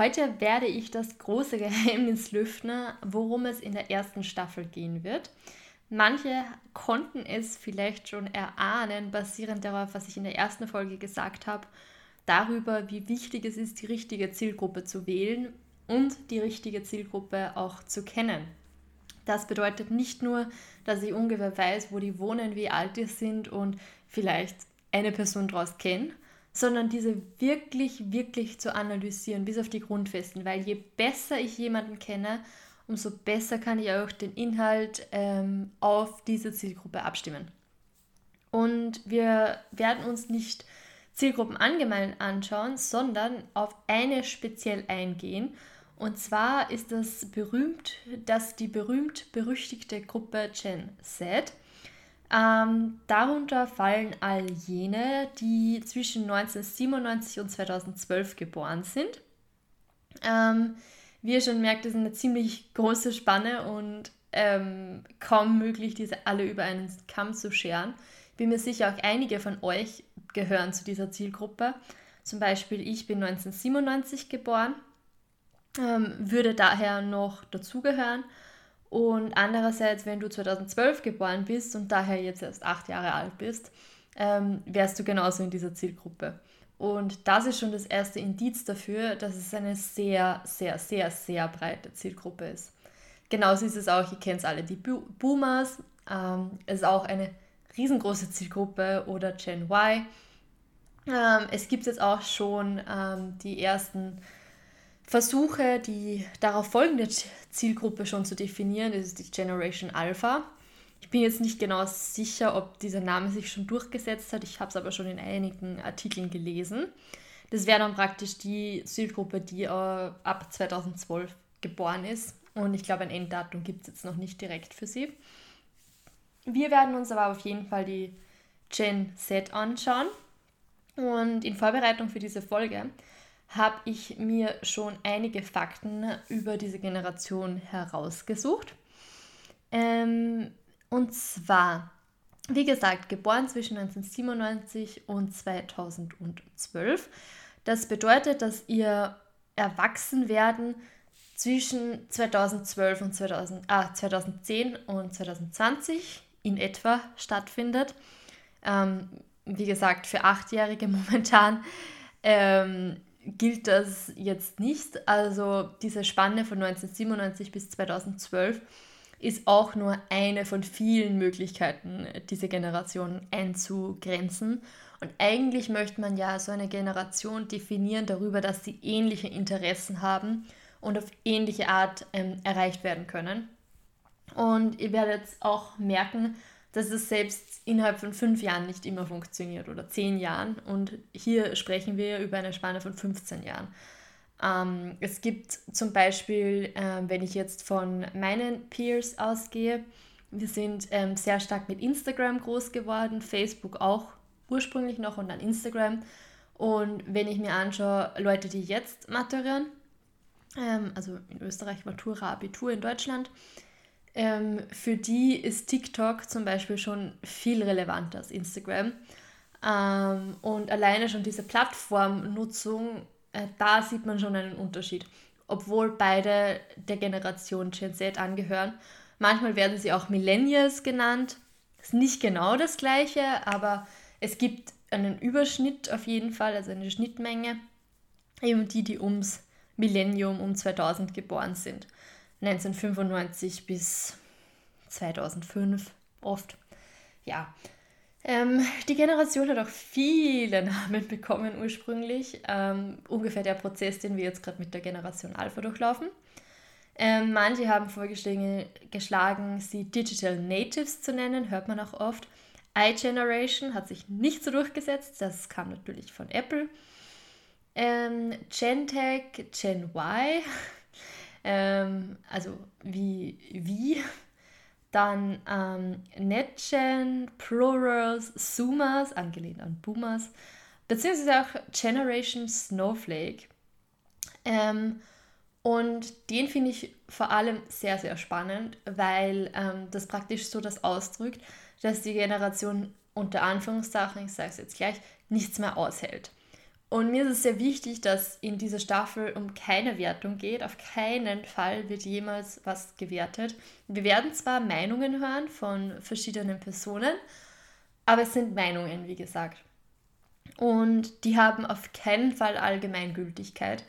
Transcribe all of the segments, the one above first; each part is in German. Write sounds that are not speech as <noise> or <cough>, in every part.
Heute werde ich das große <laughs> Geheimnis lüften, worum es in der ersten Staffel gehen wird. Manche konnten es vielleicht schon erahnen, basierend darauf, was ich in der ersten Folge gesagt habe, darüber, wie wichtig es ist, die richtige Zielgruppe zu wählen und die richtige Zielgruppe auch zu kennen. Das bedeutet nicht nur, dass ich ungefähr weiß, wo die wohnen, wie alt die sind und vielleicht eine Person daraus kenne, sondern diese wirklich, wirklich zu analysieren, bis auf die Grundfesten. Weil je besser ich jemanden kenne, umso besser kann ich auch den Inhalt ähm, auf diese Zielgruppe abstimmen. Und wir werden uns nicht Zielgruppen allgemein anschauen, sondern auf eine speziell eingehen. Und zwar ist das berühmt, dass die berühmt-berüchtigte Gruppe Gen Z ähm, darunter fallen all jene, die zwischen 1997 und 2012 geboren sind. Ähm, wie ihr schon merkt, ist eine ziemlich große Spanne und ähm, kaum möglich, diese alle über einen Kamm zu scheren. Bin mir sicher, auch einige von euch gehören zu dieser Zielgruppe. Zum Beispiel, ich bin 1997 geboren, ähm, würde daher noch dazugehören und andererseits, wenn du 2012 geboren bist und daher jetzt erst acht Jahre alt bist, ähm, wärst du genauso in dieser Zielgruppe. Und das ist schon das erste Indiz dafür, dass es eine sehr, sehr, sehr, sehr breite Zielgruppe ist. Genauso ist es auch, ihr kennt es alle, die Boomers. Ähm, ist auch eine riesengroße Zielgruppe oder Gen Y. Ähm, es gibt jetzt auch schon ähm, die ersten versuche, die darauf folgende Zielgruppe schon zu definieren. Das ist die Generation Alpha. Ich bin jetzt nicht genau sicher, ob dieser Name sich schon durchgesetzt hat. Ich habe es aber schon in einigen Artikeln gelesen. Das wäre dann praktisch die Zielgruppe, die äh, ab 2012 geboren ist. Und ich glaube, ein Enddatum gibt es jetzt noch nicht direkt für sie. Wir werden uns aber auf jeden Fall die Gen Z anschauen. Und in Vorbereitung für diese Folge habe ich mir schon einige Fakten über diese Generation herausgesucht. Ähm, und zwar, wie gesagt, geboren zwischen 1997 und 2012. Das bedeutet, dass ihr Erwachsenwerden zwischen 2012 und 2000, ah, 2010 und 2020 in etwa stattfindet. Ähm, wie gesagt, für Achtjährige <laughs> momentan. Ähm, gilt das jetzt nicht. Also diese Spanne von 1997 bis 2012 ist auch nur eine von vielen Möglichkeiten, diese Generation einzugrenzen. Und eigentlich möchte man ja so eine Generation definieren darüber, dass sie ähnliche Interessen haben und auf ähnliche Art ähm, erreicht werden können. Und ihr werdet auch merken, dass es selbst innerhalb von fünf Jahren nicht immer funktioniert oder zehn Jahren. Und hier sprechen wir über eine Spanne von 15 Jahren. Ähm, es gibt zum Beispiel, äh, wenn ich jetzt von meinen Peers ausgehe, wir sind ähm, sehr stark mit Instagram groß geworden, Facebook auch ursprünglich noch und dann Instagram. Und wenn ich mir anschaue, Leute, die jetzt maturieren, ähm, also in Österreich Matura, Abitur in Deutschland, ähm, für die ist TikTok zum Beispiel schon viel relevanter als Instagram. Ähm, und alleine schon diese Plattformnutzung, äh, da sieht man schon einen Unterschied. Obwohl beide der Generation Gen Z angehören. Manchmal werden sie auch Millennials genannt. Ist nicht genau das gleiche, aber es gibt einen Überschnitt auf jeden Fall, also eine Schnittmenge. Eben die, die ums Millennium, um 2000 geboren sind. 1995 bis 2005 oft. Ja, ähm, die Generation hat auch viele <laughs> Namen bekommen ursprünglich. Ähm, ungefähr der Prozess, den wir jetzt gerade mit der Generation Alpha durchlaufen. Ähm, manche haben vorgeschlagen, sie Digital Natives zu nennen, hört man auch oft. iGeneration hat sich nicht so durchgesetzt, das kam natürlich von Apple. Ähm, Gentech, Gen Y ähm, also wie, wie <laughs> dann ähm, NetGen, Plurals, Zoomers, angelehnt an Boomers, beziehungsweise auch Generation Snowflake. Ähm, und den finde ich vor allem sehr, sehr spannend, weil ähm, das praktisch so das ausdrückt, dass die Generation unter Anführungszeichen, ich sage es jetzt gleich, nichts mehr aushält. Und mir ist es sehr wichtig, dass in dieser Staffel um keine Wertung geht. Auf keinen Fall wird jemals was gewertet. Wir werden zwar Meinungen hören von verschiedenen Personen, aber es sind Meinungen, wie gesagt. Und die haben auf keinen Fall Allgemeingültigkeit.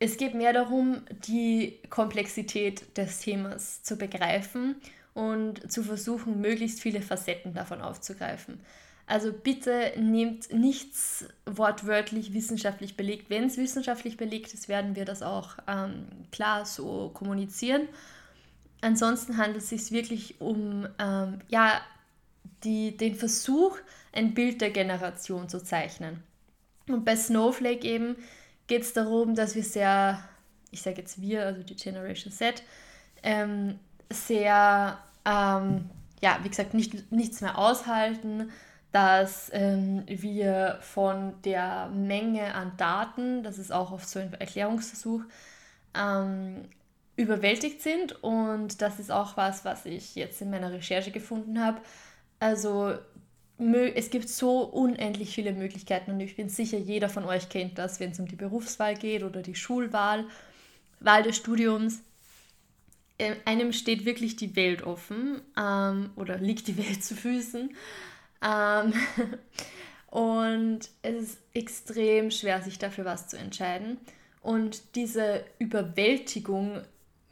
Es geht mehr darum, die Komplexität des Themas zu begreifen und zu versuchen, möglichst viele Facetten davon aufzugreifen. Also bitte nehmt nichts wortwörtlich wissenschaftlich belegt. Wenn es wissenschaftlich belegt ist, werden wir das auch ähm, klar so kommunizieren. Ansonsten handelt es sich wirklich um ähm, ja, die, den Versuch, ein Bild der Generation zu zeichnen. Und bei Snowflake eben geht es darum, dass wir sehr, ich sage jetzt wir, also die Generation Z, ähm, sehr, ähm, ja, wie gesagt, nicht, nichts mehr aushalten, dass ähm, wir von der Menge an Daten, das ist auch oft so ein Erklärungsversuch, ähm, überwältigt sind. Und das ist auch was, was ich jetzt in meiner Recherche gefunden habe. Also es gibt so unendlich viele Möglichkeiten und ich bin sicher, jeder von euch kennt das, wenn es um die Berufswahl geht oder die Schulwahl, Wahl des Studiums. Ähm, einem steht wirklich die Welt offen ähm, oder liegt die Welt <laughs> zu Füßen. Ähm, <laughs> und es ist extrem schwer, sich dafür was zu entscheiden. Und diese Überwältigung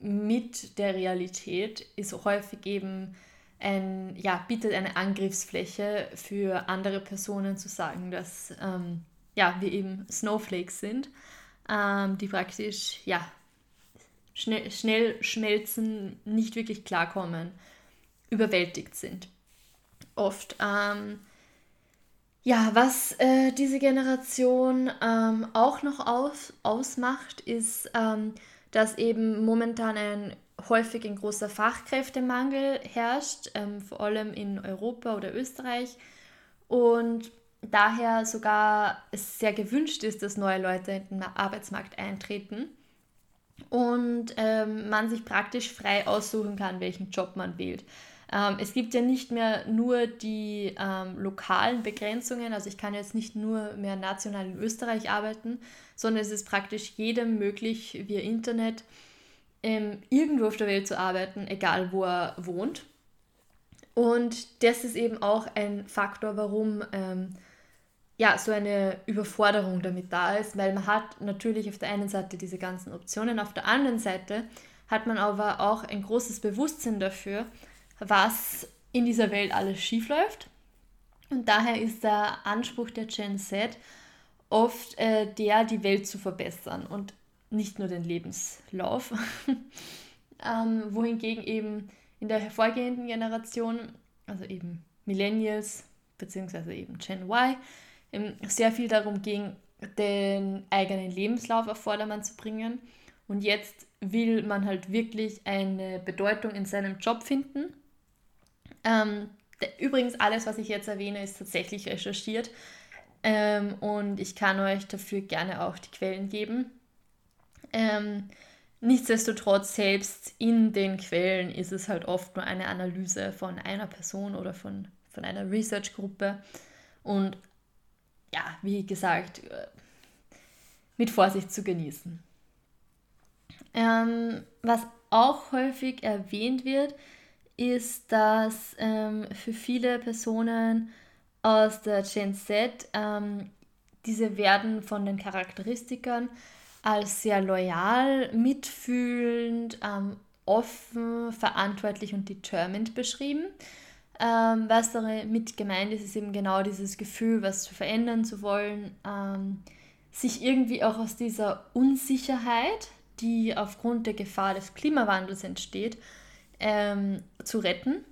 mit der Realität ist häufig eben ein, ja, bietet eine Angriffsfläche für andere Personen zu sagen, dass ähm, ja, wir eben Snowflakes sind, ähm, die praktisch ja, schnell, schnell schmelzen, nicht wirklich klarkommen, überwältigt sind oft. Ähm, ja, was äh, diese Generation ähm, auch noch aus, ausmacht, ist, ähm, dass eben momentan ein häufig ein großer Fachkräftemangel herrscht, ähm, vor allem in Europa oder Österreich. Und daher sogar es sehr gewünscht ist, dass neue Leute in den Arbeitsmarkt eintreten und ähm, man sich praktisch frei aussuchen kann, welchen Job man wählt. Ähm, es gibt ja nicht mehr nur die ähm, lokalen Begrenzungen, also ich kann jetzt nicht nur mehr national in Österreich arbeiten, sondern es ist praktisch jedem möglich, via Internet ähm, irgendwo auf der Welt zu arbeiten, egal wo er wohnt. Und das ist eben auch ein Faktor, warum ähm, ja, so eine Überforderung damit da ist, weil man hat natürlich auf der einen Seite diese ganzen Optionen, auf der anderen Seite hat man aber auch ein großes Bewusstsein dafür, was in dieser Welt alles schief läuft. Und daher ist der Anspruch der Gen Z oft äh, der, die Welt zu verbessern und nicht nur den Lebenslauf. <laughs> ähm, wohingegen eben in der hervorgehenden Generation, also eben Millennials beziehungsweise eben Gen Y, eben sehr viel darum ging, den eigenen Lebenslauf auf Vordermann zu bringen. Und jetzt will man halt wirklich eine Bedeutung in seinem Job finden ähm, übrigens, alles, was ich jetzt erwähne, ist tatsächlich recherchiert. Ähm, und ich kann euch dafür gerne auch die Quellen geben. Ähm, nichtsdestotrotz, selbst in den Quellen ist es halt oft nur eine Analyse von einer Person oder von, von einer Research-Gruppe. Und ja, wie gesagt, äh, mit Vorsicht zu genießen. Ähm, was auch häufig erwähnt wird, ist, dass ähm, für viele Personen aus der Gen Z ähm, diese werden von den Charakteristikern als sehr loyal, mitfühlend, ähm, offen, verantwortlich und determined beschrieben. Ähm, was damit gemeint ist, ist eben genau dieses Gefühl, was zu verändern zu wollen, ähm, sich irgendwie auch aus dieser Unsicherheit, die aufgrund der Gefahr des Klimawandels entsteht, ähm, zu retten.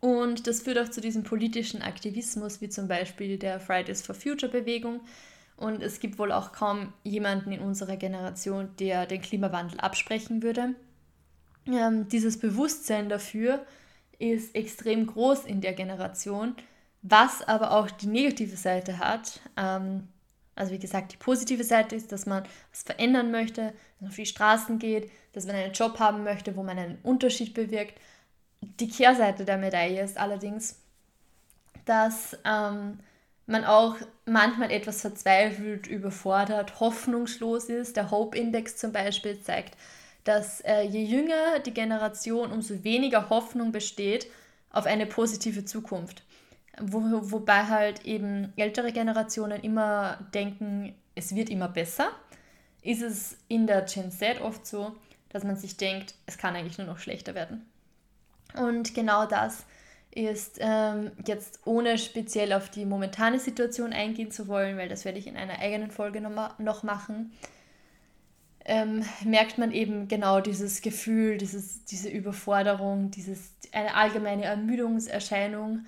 Und das führt auch zu diesem politischen Aktivismus, wie zum Beispiel der Fridays for Future Bewegung. Und es gibt wohl auch kaum jemanden in unserer Generation, der den Klimawandel absprechen würde. ähm, dieses Bewusstsein dafür ist extrem groß in der Generation, was aber auch die negative Seite hat. Ähm, also wie gesagt, die positive Seite ist, dass man was verändern möchte, dass man auf die Straßen geht, dass man einen Job haben möchte, wo man einen Unterschied bewirkt. Die Kehrseite der Medaille ist allerdings, dass ähm, man auch manchmal etwas verzweifelt, überfordert, hoffnungslos ist. Der Hope Index zum Beispiel zeigt, dass äh, je jünger die Generation, umso weniger Hoffnung besteht auf eine positive Zukunft. Wo, wobei halt eben ältere Generationen immer denken, es wird immer besser, ist es in der Gen Z oft so, dass man sich denkt, es kann eigentlich nur noch schlechter werden. Und genau das ist ähm, jetzt ohne speziell auf die momentane Situation eingehen zu wollen, weil das werde ich in einer eigenen Folge noch, machen, ähm, merkt man eben genau dieses Gefühl, dieses, diese Überforderung, dieses, eine allgemeine Ermüdungserscheinung,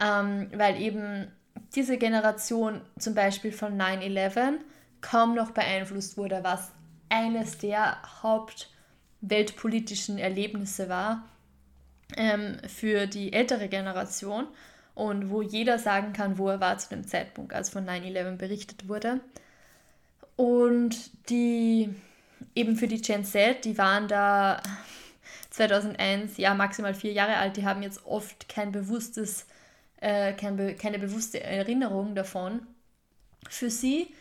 ähm, weil eben diese Generation zum Beispiel von 9-11 kaum noch beeinflusst wurde, was eines der hauptweltpolitischen Erlebnisse war ähm, für die ältere Generation und wo jeder sagen kann, wo er war zu dem Zeitpunkt, als von 9-11 berichtet wurde. Und die eben für die Gen Z, die waren da 2001, ja maximal vier Jahre alt, die haben jetzt oft kein bewusstes, äh, kein, keine bewusste Erinnerung davon. Für sie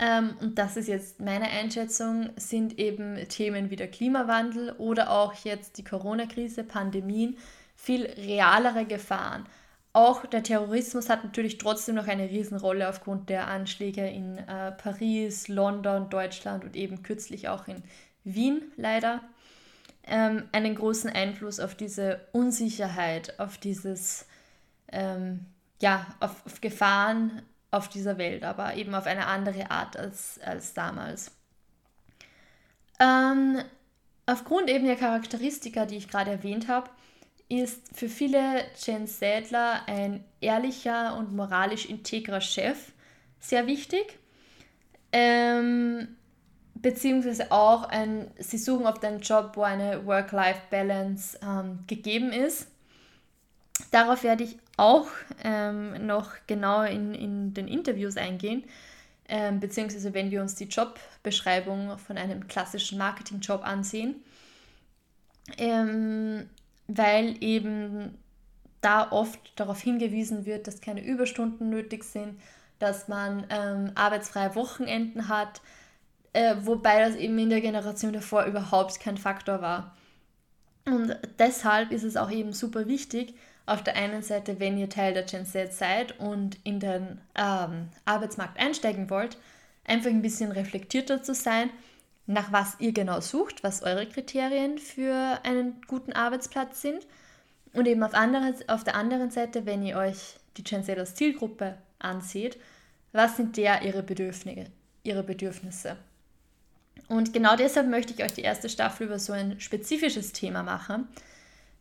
ähm, und das ist jetzt meine Einschätzung, sind eben Themen wie der Klimawandel oder auch jetzt die Corona-Krise, Pandemien, viel realere Gefahren. Auch der Terrorismus hat natürlich trotzdem noch eine Riesenrolle aufgrund der Anschläge in äh, Paris, London, Deutschland und eben kürzlich auch in Wien leider. Ähm, einen großen Einfluss auf diese Unsicherheit, auf dieses, ähm, ja, auf, auf Gefahren, auf dieser Welt, aber eben auf eine andere Art als, als damals. Ähm, aufgrund eben der Charakteristika, die ich gerade erwähnt habe, ist für viele Gen Zedler ein ehrlicher und moralisch integrer Chef sehr wichtig. Ähm, beziehungsweise auch ein, sie suchen oft einen Job, wo eine Work-Life-Balance ähm, gegeben ist. Darauf werde ich auch ähm, noch genauer in, in den Interviews eingehen, ähm, beziehungsweise wenn wir uns die Jobbeschreibung von einem klassischen Marketingjob ansehen, ähm, weil eben da oft darauf hingewiesen wird, dass keine Überstunden nötig sind, dass man ähm, arbeitsfreie Wochenenden hat, äh, wobei das eben in der Generation davor überhaupt kein Faktor war. Und deshalb ist es auch eben super wichtig, auf der einen Seite, wenn ihr Teil der Gen Z seid und in den ähm, Arbeitsmarkt einsteigen wollt, einfach ein bisschen reflektierter zu sein, nach was ihr genau sucht, was eure Kriterien für einen guten Arbeitsplatz sind. Und eben auf, andere, auf der anderen Seite, wenn ihr euch die Gen Z als Zielgruppe ansieht, was sind der ihre Bedürfnisse, ihre Bedürfnisse. Und genau deshalb möchte ich euch die erste Staffel über so ein spezifisches Thema machen,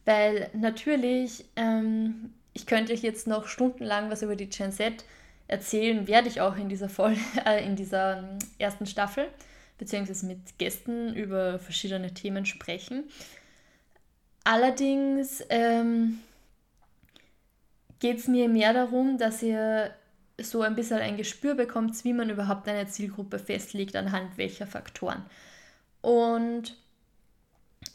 weil natürlich, ähm, ich könnte euch jetzt noch stundenlang was über die Gen Z erzählen, werde ich auch in dieser, Folge, <laughs> äh, in dieser ähm, ersten Staffel, beziehungsweise mit Gästen über verschiedene Themen sprechen. Allerdings ähm, geht es mir mehr darum, dass ihr so ein bisschen ein Gespür bekommt, wie man überhaupt eine Zielgruppe festlegt, anhand welcher Faktoren. Und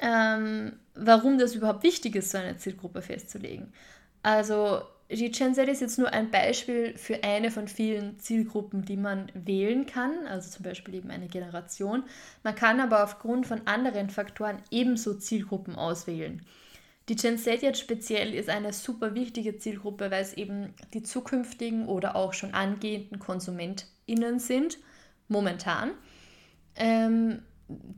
ähm, warum das überhaupt wichtig ist, so eine Zielgruppe festzulegen. Also die Gen Z ist jetzt nur ein Beispiel für eine von vielen Zielgruppen, die man wählen kann, also zum Beispiel eben eine Generation. Man kann aber aufgrund von anderen Faktoren ebenso Zielgruppen auswählen. Die Gen Z jetzt speziell ist eine super wichtige Zielgruppe, weil es eben die zukünftigen oder auch schon angehenden KonsumentInnen sind, momentan. Ähm,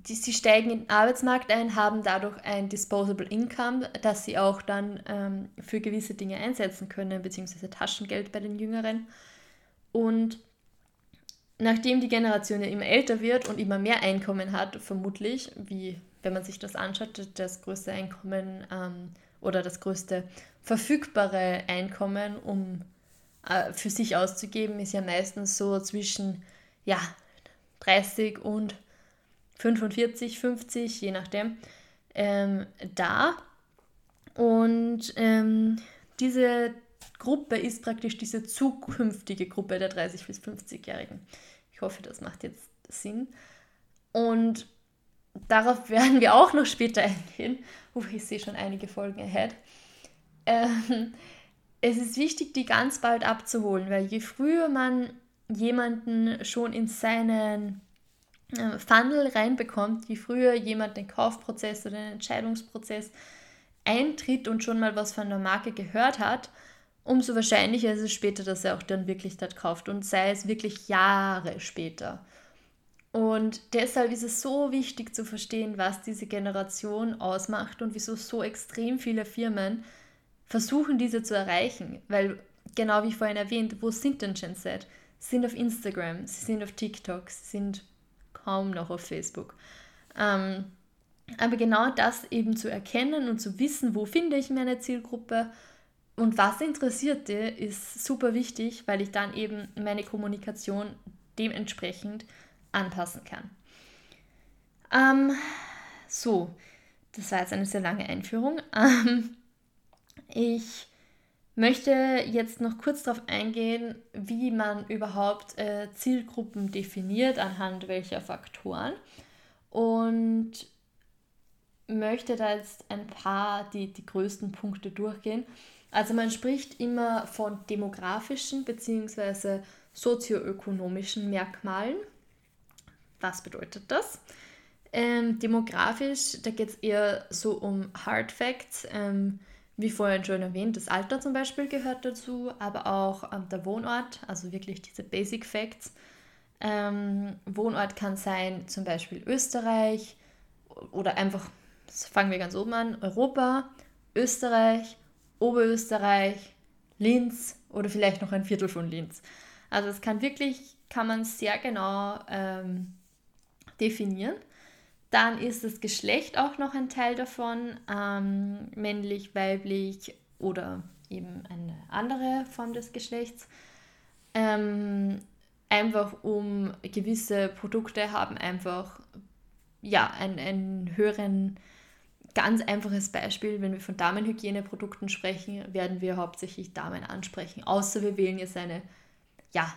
die, sie steigen in den Arbeitsmarkt ein, haben dadurch ein Disposable Income, das sie auch dann ähm, für gewisse Dinge einsetzen können, beziehungsweise Taschengeld bei den Jüngeren. Und nachdem die Generation ja immer älter wird und immer mehr Einkommen hat, vermutlich, wie wenn man sich das anschaut, das größte Einkommen ähm, oder das größte verfügbare Einkommen, um äh, für sich auszugeben, ist ja meistens so zwischen ja, 30 und 45, 50, je nachdem. ähm, da. Und ähm, diese Gruppe ist praktisch diese zukünftige Gruppe der 30- bis 50-Jährigen. Ich hoffe, das macht jetzt Sinn. Und darauf <laughs> werden wir auch noch später eingehen. Oh, ich sehe schon einige Folgen ahead. Ähm, es ist wichtig, die ganz bald abzuholen, weil je früher man jemanden schon in seinen Funnel reinbekommt, je früher jemand den Kaufprozess oder den Entscheidungsprozess eintritt und schon mal was von der Marke gehört hat, umso wahrscheinlicher ist es später, dass er auch dann wirklich dort kauft und sei es wirklich Jahre später. Und deshalb ist es so wichtig zu verstehen, was diese Generation ausmacht und wieso so extrem viele Firmen versuchen, diese zu erreichen. Weil, genau wie vorhin erwähnt, wo sind denn Gen Z? Sie sind auf Instagram, sie sind auf TikTok, sie sind kaum noch auf Facebook. Ähm, aber genau das eben zu erkennen und zu wissen, wo finde ich meine Zielgruppe und was interessiert die, ist super wichtig, weil ich dann eben meine Kommunikation dementsprechend anpassen kann. Ähm, so, das war jetzt eine sehr lange Einführung. <laughs> Ähm, ich möchte jetzt noch kurz darauf eingehen, wie man überhaupt äh, Zielgruppen definiert, anhand welcher Faktoren. Und möchte da jetzt ein paar die, die größten Punkte durchgehen. Also man spricht immer von demografischen bzw. sozioökonomischen Merkmalen. Was bedeutet das? Ähm, demografisch, da geht es eher so um Hard Facts. Ähm, wie vorhin schon erwähnt, das Alter zum Beispiel gehört dazu, aber auch ähm, der Wohnort, also wirklich diese Basic Facts. Ähm, Wohnort kann sein zum Beispiel Österreich oder einfach, fangen wir ganz oben an, Europa, Österreich, Oberösterreich, Linz oder vielleicht noch ein Viertel von Linz. Also es kann wirklich, kann man sehr genau ähm, definieren. Dann ist das Geschlecht auch noch ein Teil davon, ähm, männlich, weiblich oder eben eine andere Form des Geschlechts. Ähm, einfach um gewisse Produkte haben einfach ja, einen, einen höheren, ganz einfaches Beispiel, wenn wir von Damenhygieneprodukten sprechen, werden wir hauptsächlich Damen ansprechen. Außer wir wählen jetzt eine, ja,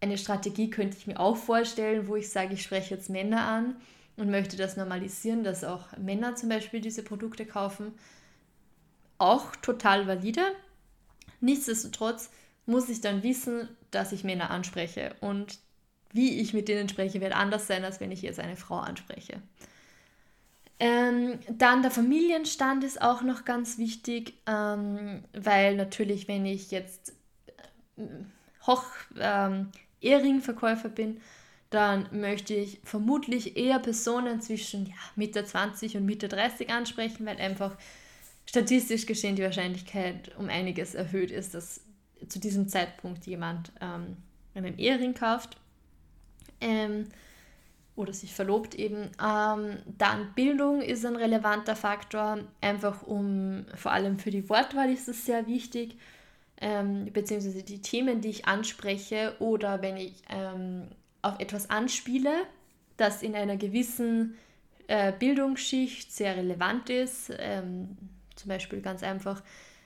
eine Strategie könnte ich mir auch vorstellen, wo ich sage, ich spreche jetzt Männer an und möchte das normalisieren, dass auch Männer zum Beispiel diese Produkte kaufen. Auch total valide. Nichtsdestotrotz muss ich dann wissen, dass ich Männer anspreche und wie ich mit denen spreche, wird anders sein, als wenn ich jetzt eine Frau anspreche. Ähm, dann der Familienstand ist auch noch ganz wichtig, ähm, weil natürlich, wenn ich jetzt äh, Hoch, ähm, Ehringverkäufer bin, dann möchte ich vermutlich eher Personen zwischen ja, Mitte 20 und Mitte 30 ansprechen, weil einfach statistisch gesehen die Wahrscheinlichkeit um einiges erhöht ist, dass zu diesem Zeitpunkt jemand ähm, einen Ehering kauft ähm, oder sich verlobt eben. Ähm, dann Bildung ist ein relevanter Faktor, einfach um, vor allem für die Wortwahl ist es sehr wichtig, ähm, beziehungsweise die Themen, die ich anspreche oder wenn ich ähm, auf etwas anspiele, das in einer gewissen äh, Bildungsschicht sehr relevant ist, ähm, zum Beispiel ganz einfach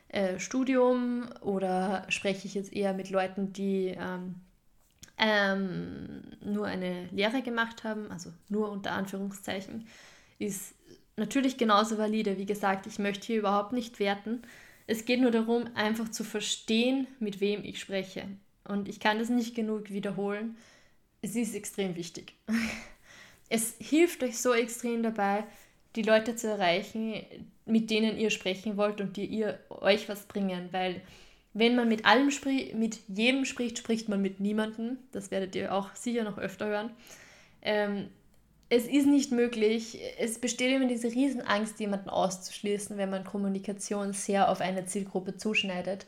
äh, Studium oder spreche ich jetzt eher mit Leuten, die ähm, ähm, nur eine Lehre gemacht haben, also nur unter Anführungszeichen, ist natürlich genauso valide. Wie gesagt, ich möchte hier überhaupt nicht werten. Es geht nur darum, einfach zu verstehen, mit wem ich spreche. Und ich kann das nicht genug wiederholen es ist extrem wichtig. Es hilft euch so extrem dabei, die Leute zu erreichen, mit denen ihr sprechen wollt und die ihr euch was bringen, weil wenn man mit allem spricht, mit jedem spricht, spricht man mit niemandem. Das werdet ihr auch sicher noch öfter hören. Ähm, es ist nicht möglich, es besteht immer diese Riesenangst, jemanden auszuschließen, wenn man Kommunikation sehr auf eine Zielgruppe zuschneidet.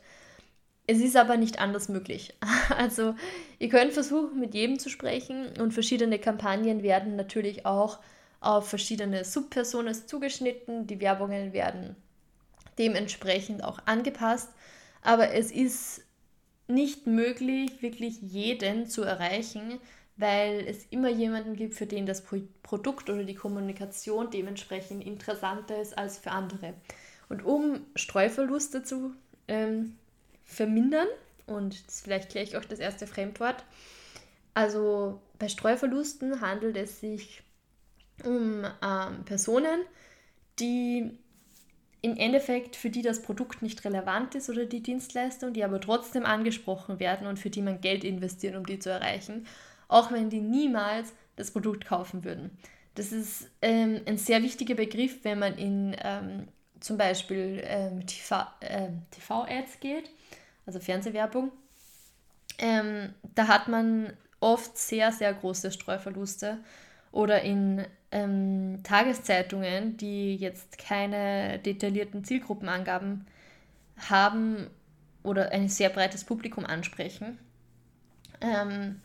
Es ist aber nicht anders möglich. <laughs> Also ihr könnt versuchen, mit jedem zu sprechen und verschiedene Kampagnen werden natürlich auch auf verschiedene Subpersonen zugeschnitten. Die Werbungen werden dementsprechend auch angepasst. Aber es ist nicht möglich, wirklich jeden zu erreichen, weil es immer jemanden gibt, für den das Produkt oder die Kommunikation dementsprechend interessanter ist als für andere. Und um Streuverluste zu ähm, vermindern, und vielleicht kläre ich euch das erste Fremdwort, also bei Streuverlusten handelt es sich um ähm, Personen, die im Endeffekt für die das Produkt nicht relevant ist oder die Dienstleistung, die aber trotzdem angesprochen werden und für die man Geld investiert, um die zu erreichen, auch wenn die niemals das Produkt kaufen würden. Das ist ähm, ein sehr wichtiger Begriff, wenn man in ähm, zum Beispiel ähm, TV, äh, TV-Ads geht, also Fernsehwerbung. Ähm, da hat man oft sehr, sehr große Streuverluste oder in ähm, Tageszeitungen, die jetzt keine detaillierten Zielgruppenangaben haben oder ein sehr breites Publikum ansprechen. Ähm,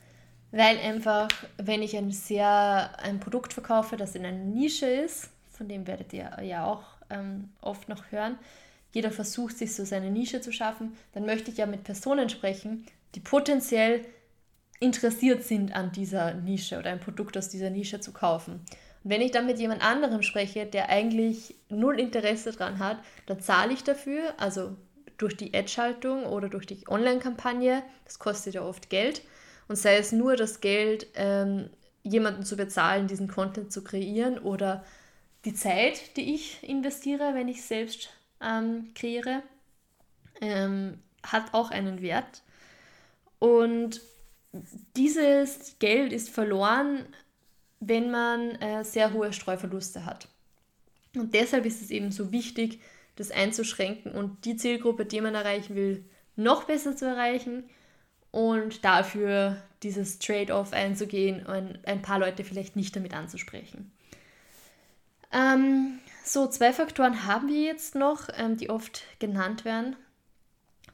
weil einfach, wenn ich ein sehr ein Produkt verkaufe, das in einer Nische ist, von dem werdet ihr ja auch ähm, oft noch hören, jeder versucht sich so seine Nische zu schaffen, dann möchte ich ja mit Personen sprechen, die potenziell interessiert sind an dieser Nische oder ein Produkt aus dieser Nische zu kaufen. Und wenn ich dann mit jemand anderem spreche, der eigentlich null Interesse daran hat, dann zahle ich dafür, also durch die Ad-Schaltung oder durch die Online-Kampagne, das kostet ja oft Geld, und sei es nur das Geld, ähm, jemanden zu bezahlen, diesen Content zu kreieren oder die Zeit, die ich investiere, wenn ich selbst ähm, kreiere, ähm, hat auch einen Wert. Und dieses Geld ist verloren, wenn man äh, sehr hohe Streuverluste hat. Und deshalb ist es eben so wichtig, das einzuschränken und die Zielgruppe, die man erreichen will, noch besser zu erreichen und dafür dieses Trade-off einzugehen und ein paar Leute vielleicht nicht damit anzusprechen. Ähm, so, zwei Faktoren haben wir jetzt noch, ähm, die oft genannt werden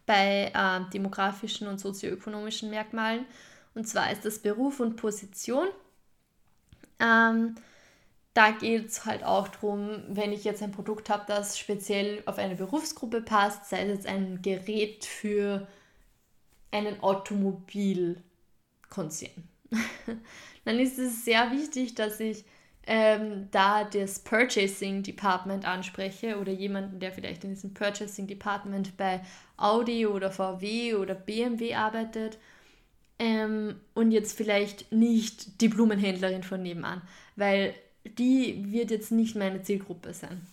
bei äh, demografischen und sozioökonomischen Merkmalen. Und zwar ist das Beruf und Position. Ähm, da geht es halt auch darum, wenn ich jetzt ein Produkt habe, das speziell auf eine Berufsgruppe passt, sei es jetzt ein Gerät für einen Automobilkonzern, <laughs> dann ist es sehr wichtig, dass ich ähm, da das Purchasing Department anspreche oder jemanden, der vielleicht in diesem Purchasing Department bei Audi oder VW oder BMW arbeitet ähm, und jetzt vielleicht nicht die Blumenhändlerin von nebenan, weil die wird jetzt nicht meine Zielgruppe sein.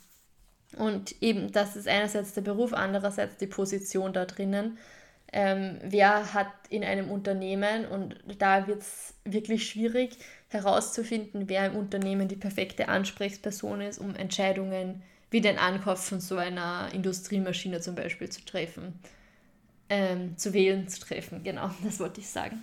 Und eben, das ist einerseits der Beruf, andererseits die Position da drinnen ähm, wer hat in einem Unternehmen und da wird es wirklich schwierig herauszufinden, wer im Unternehmen die perfekte Ansprechperson ist, um Entscheidungen wie den Ankauf von so einer Industriemaschine zum Beispiel zu treffen, ähm, zu wählen, zu treffen. Genau, <laughs> das wollte ich sagen.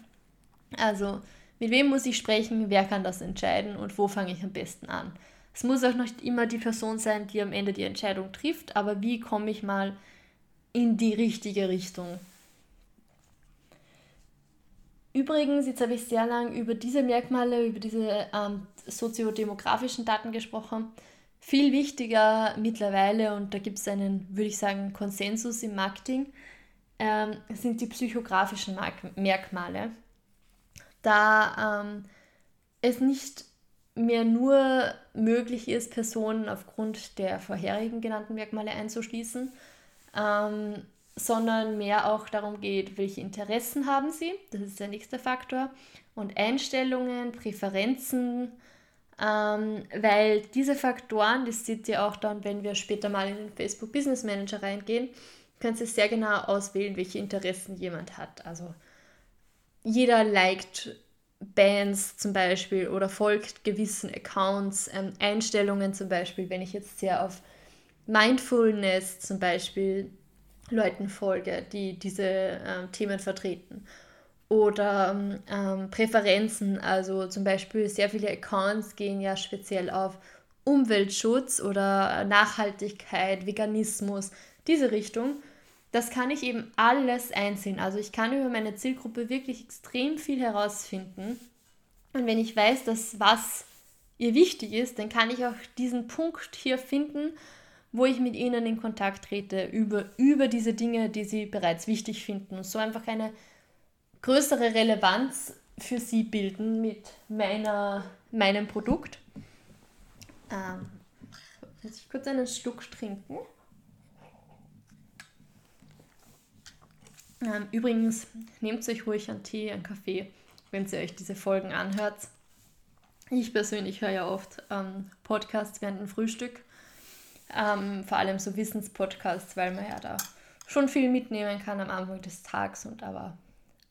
Also, mit wem muss ich sprechen, wer kann das entscheiden und wo fange ich am besten an? Es muss auch nicht immer die Person sein, die am Ende die Entscheidung trifft, aber wie komme ich mal in die richtige Richtung? Übrigens, jetzt habe ich sehr lange über diese Merkmale, über diese ähm, soziodemografischen Daten gesprochen. Viel wichtiger mittlerweile, und da gibt es einen, würde ich sagen, Konsensus im Marketing, ähm, sind die psychografischen Mark Merkmale. Da ähm, es nicht mehr nur möglich ist, Personen aufgrund der vorherigen genannten Merkmale einzuschließen, ähm, sondern mehr auch darum geht, welche Interessen haben sie, das ist der nächste Faktor, und Einstellungen, Präferenzen, ähm, weil diese Faktoren, das seht ihr auch dann, wenn wir später mal in den Facebook Business Manager reingehen, könnt ihr sehr genau auswählen, welche Interessen jemand hat. Also jeder liked Bands zum Beispiel oder folgt gewissen Accounts, ähm, Einstellungen zum Beispiel, wenn ich jetzt sehr auf Mindfulness zum Beispiel Leuten folge, die diese äh, Themen vertreten. Oder ähm, Präferenzen, also zum Beispiel sehr viele Accounts gehen ja speziell auf Umweltschutz oder Nachhaltigkeit, Veganismus, diese Richtung. Das kann ich eben alles einsehen. Also ich kann über meine Zielgruppe wirklich extrem viel herausfinden. Und wenn ich weiß, dass was ihr wichtig ist, dann kann ich auch diesen Punkt hier finden wo ich mit ihnen in Kontakt trete über, über diese Dinge, die sie bereits wichtig finden und so einfach eine größere Relevanz für sie bilden mit meiner, meinem Produkt. Ähm, muss ich kurz einen Schluck trinken. Ähm, übrigens, nehmt euch ruhig einen Tee, einen Kaffee, wenn ihr euch diese Folgen anhört. Ich persönlich höre ja oft ähm, Podcasts während dem Frühstück. Ähm, vor allem so Wissenspodcasts, weil man ja da schon viel mitnehmen kann am Anfang des Tages und aber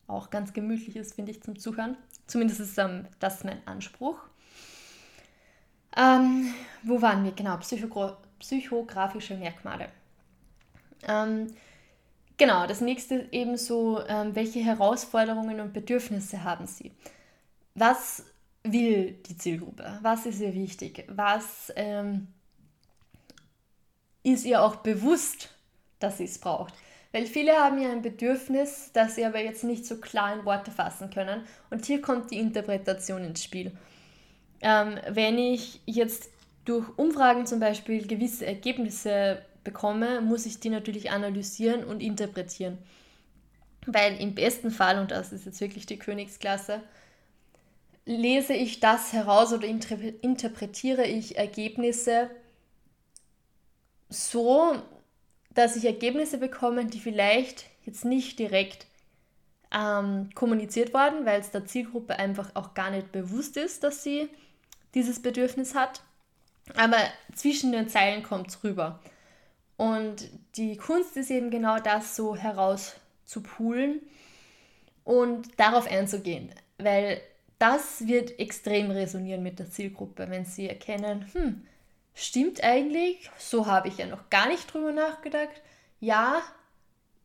auch ganz gemütlich ist, finde ich, zum Zuhören. Zumindest ist ähm, das mein Anspruch. Ähm, wo waren wir? Genau, Psychogra psychografische Merkmale. Ähm, genau, das nächste ebenso, ähm, welche Herausforderungen und Bedürfnisse haben Sie? Was will die Zielgruppe? Was ist ihr wichtig? Was ähm, ist ihr auch bewusst, dass sie es braucht? Weil viele haben ja ein Bedürfnis, das sie aber jetzt nicht so klar in Worte fassen können. Und hier kommt die Interpretation ins Spiel. Ähm, wenn ich jetzt durch Umfragen zum Beispiel gewisse Ergebnisse bekomme, muss ich die natürlich analysieren und interpretieren. Weil im besten Fall, und das ist jetzt wirklich die Königsklasse, lese ich das heraus oder interpretiere ich Ergebnisse so, dass ich Ergebnisse bekomme, die vielleicht jetzt nicht direkt ähm, kommuniziert worden, weil es der Zielgruppe einfach auch gar nicht bewusst ist, dass sie dieses Bedürfnis hat. Aber zwischen den Zeilen kommt es rüber. Und die Kunst ist eben genau das so herauszupulen und darauf einzugehen, weil das wird extrem resonieren mit der Zielgruppe, wenn sie erkennen, hm, stimmt eigentlich, so habe ich ja noch gar nicht drüber nachgedacht. Ja,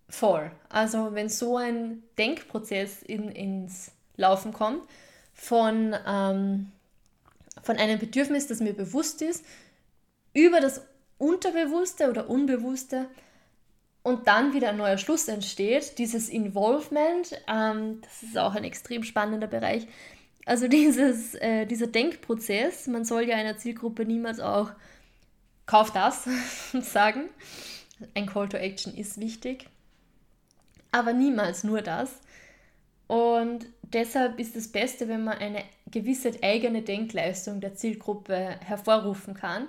voll. Also wenn so ein Denkprozess in, ins Laufen kommt von, ähm, von einem Bedürfnis, das mir bewusst ist, über das Unterbewusste oder Unbewusste und dann wieder ein neuer Schluss entsteht, dieses Involvement, ähm, das ist auch ein extrem spannender Bereich, also <laughs> dieses, äh, dieser Denkprozess, man soll ja einer Zielgruppe niemals auch kauf das <laughs> sagen. Ein Call to Action ist wichtig, aber niemals nur das. Und deshalb ist das Beste, wenn man eine gewisse eigene Denkleistung der Zielgruppe hervorrufen kann,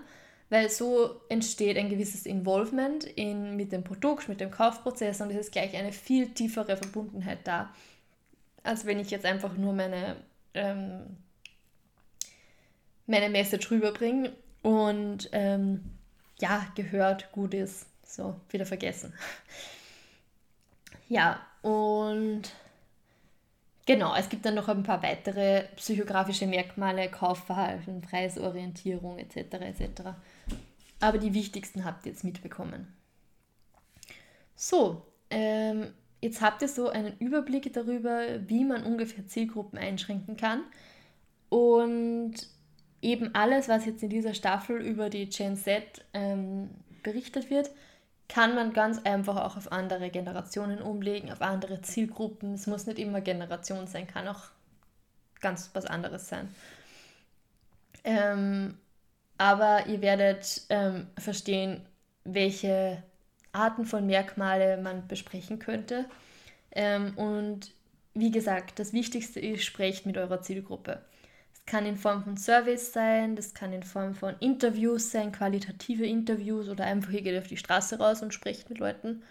weil so entsteht ein gewisses Involvement in, mit dem Produkt, mit dem Kaufprozess und es ist gleich eine viel tiefere Verbundenheit da, als wenn ich jetzt einfach nur meine ähm, meine Message rüberbringen und ähm, ja, gehört, gut ist. So, wieder vergessen. Ja, und genau, es gibt dann noch ein paar weitere psychografische Merkmale, Kaufverhalten, Preisorientierung etc. etc. Aber die wichtigsten habt ihr jetzt mitbekommen. So, ähm, Jetzt habt ihr so einen Überblick darüber, wie man ungefähr Zielgruppen einschränken kann. Und eben alles, was jetzt in dieser Staffel über die Gen Z ähm, berichtet wird, kann man ganz einfach auch auf andere Generationen umlegen, auf andere Zielgruppen. Es muss nicht immer Generation sein, kann auch ganz was anderes sein. Ähm, aber ihr werdet ähm, verstehen, welche Arten von Merkmale man besprechen könnte. Ähm, und wie gesagt, das Wichtigste ist, sprecht mit eurer Zielgruppe. Das kann in Form von Service sein, das kann in Form von Interviews sein, qualitative Interviews oder einfach ihr geht auf die Straße raus und sprecht mit Leuten.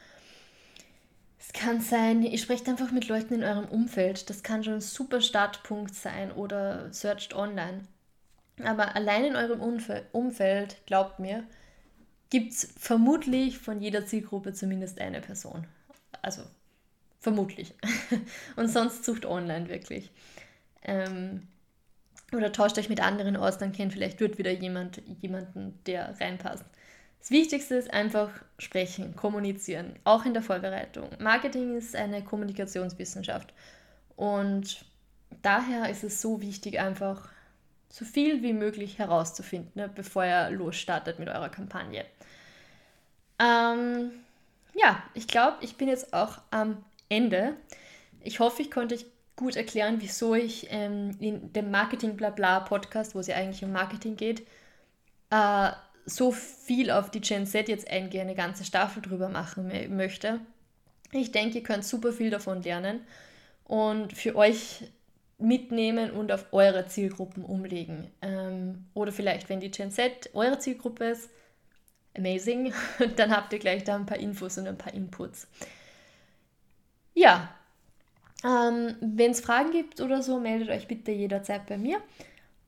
Es kann sein, ihr sprecht einfach mit Leuten in eurem Umfeld. Das kann schon ein super Startpunkt sein oder searcht online. Aber allein in eurem Umfeld, glaubt mir, gibt es vermutlich von jeder Zielgruppe zumindest eine Person. Also vermutlich. <laughs> Und sonst sucht online wirklich. Ähm, oder tauscht euch mit anderen aus, dann kennt vielleicht dort wieder jemand jemanden, der reinpasst. Das Wichtigste ist einfach sprechen, kommunizieren, auch in der Vorbereitung. Marketing ist eine Kommunikationswissenschaft und daher ist es so wichtig, einfach so viel wie möglich herauszufinden, ne, bevor ihr losstartet mit eurer Kampagne. Ähm, ja, ich glaube, ich bin jetzt auch am Ende. Ich hoffe, ich konnte euch gut erklären, wieso ich ähm, in dem Marketing Blabla Podcast, wo es ja eigentlich um Marketing geht, äh, so viel auf die Gen Z jetzt eingehe, eine ganze Staffel drüber machen möchte. Ich denke, ihr könnt super viel davon lernen. Und für euch mitnehmen und auf eure Zielgruppen umlegen. Ähm, oder vielleicht, wenn die Gen Z eure Zielgruppe ist, amazing, <laughs> dann habt ihr gleich da ein paar Infos und ein paar Inputs. Ja, ähm, wenn es Fragen gibt oder so, meldet euch bitte jederzeit bei mir.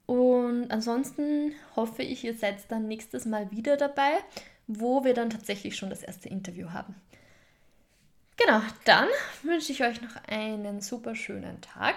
Und ansonsten hoffe ich, ihr seid dann nächstes Mal wieder dabei, wo wir dann tatsächlich schon das erste Interview haben. Genau, dann wünsche ich euch noch einen super schönen Tag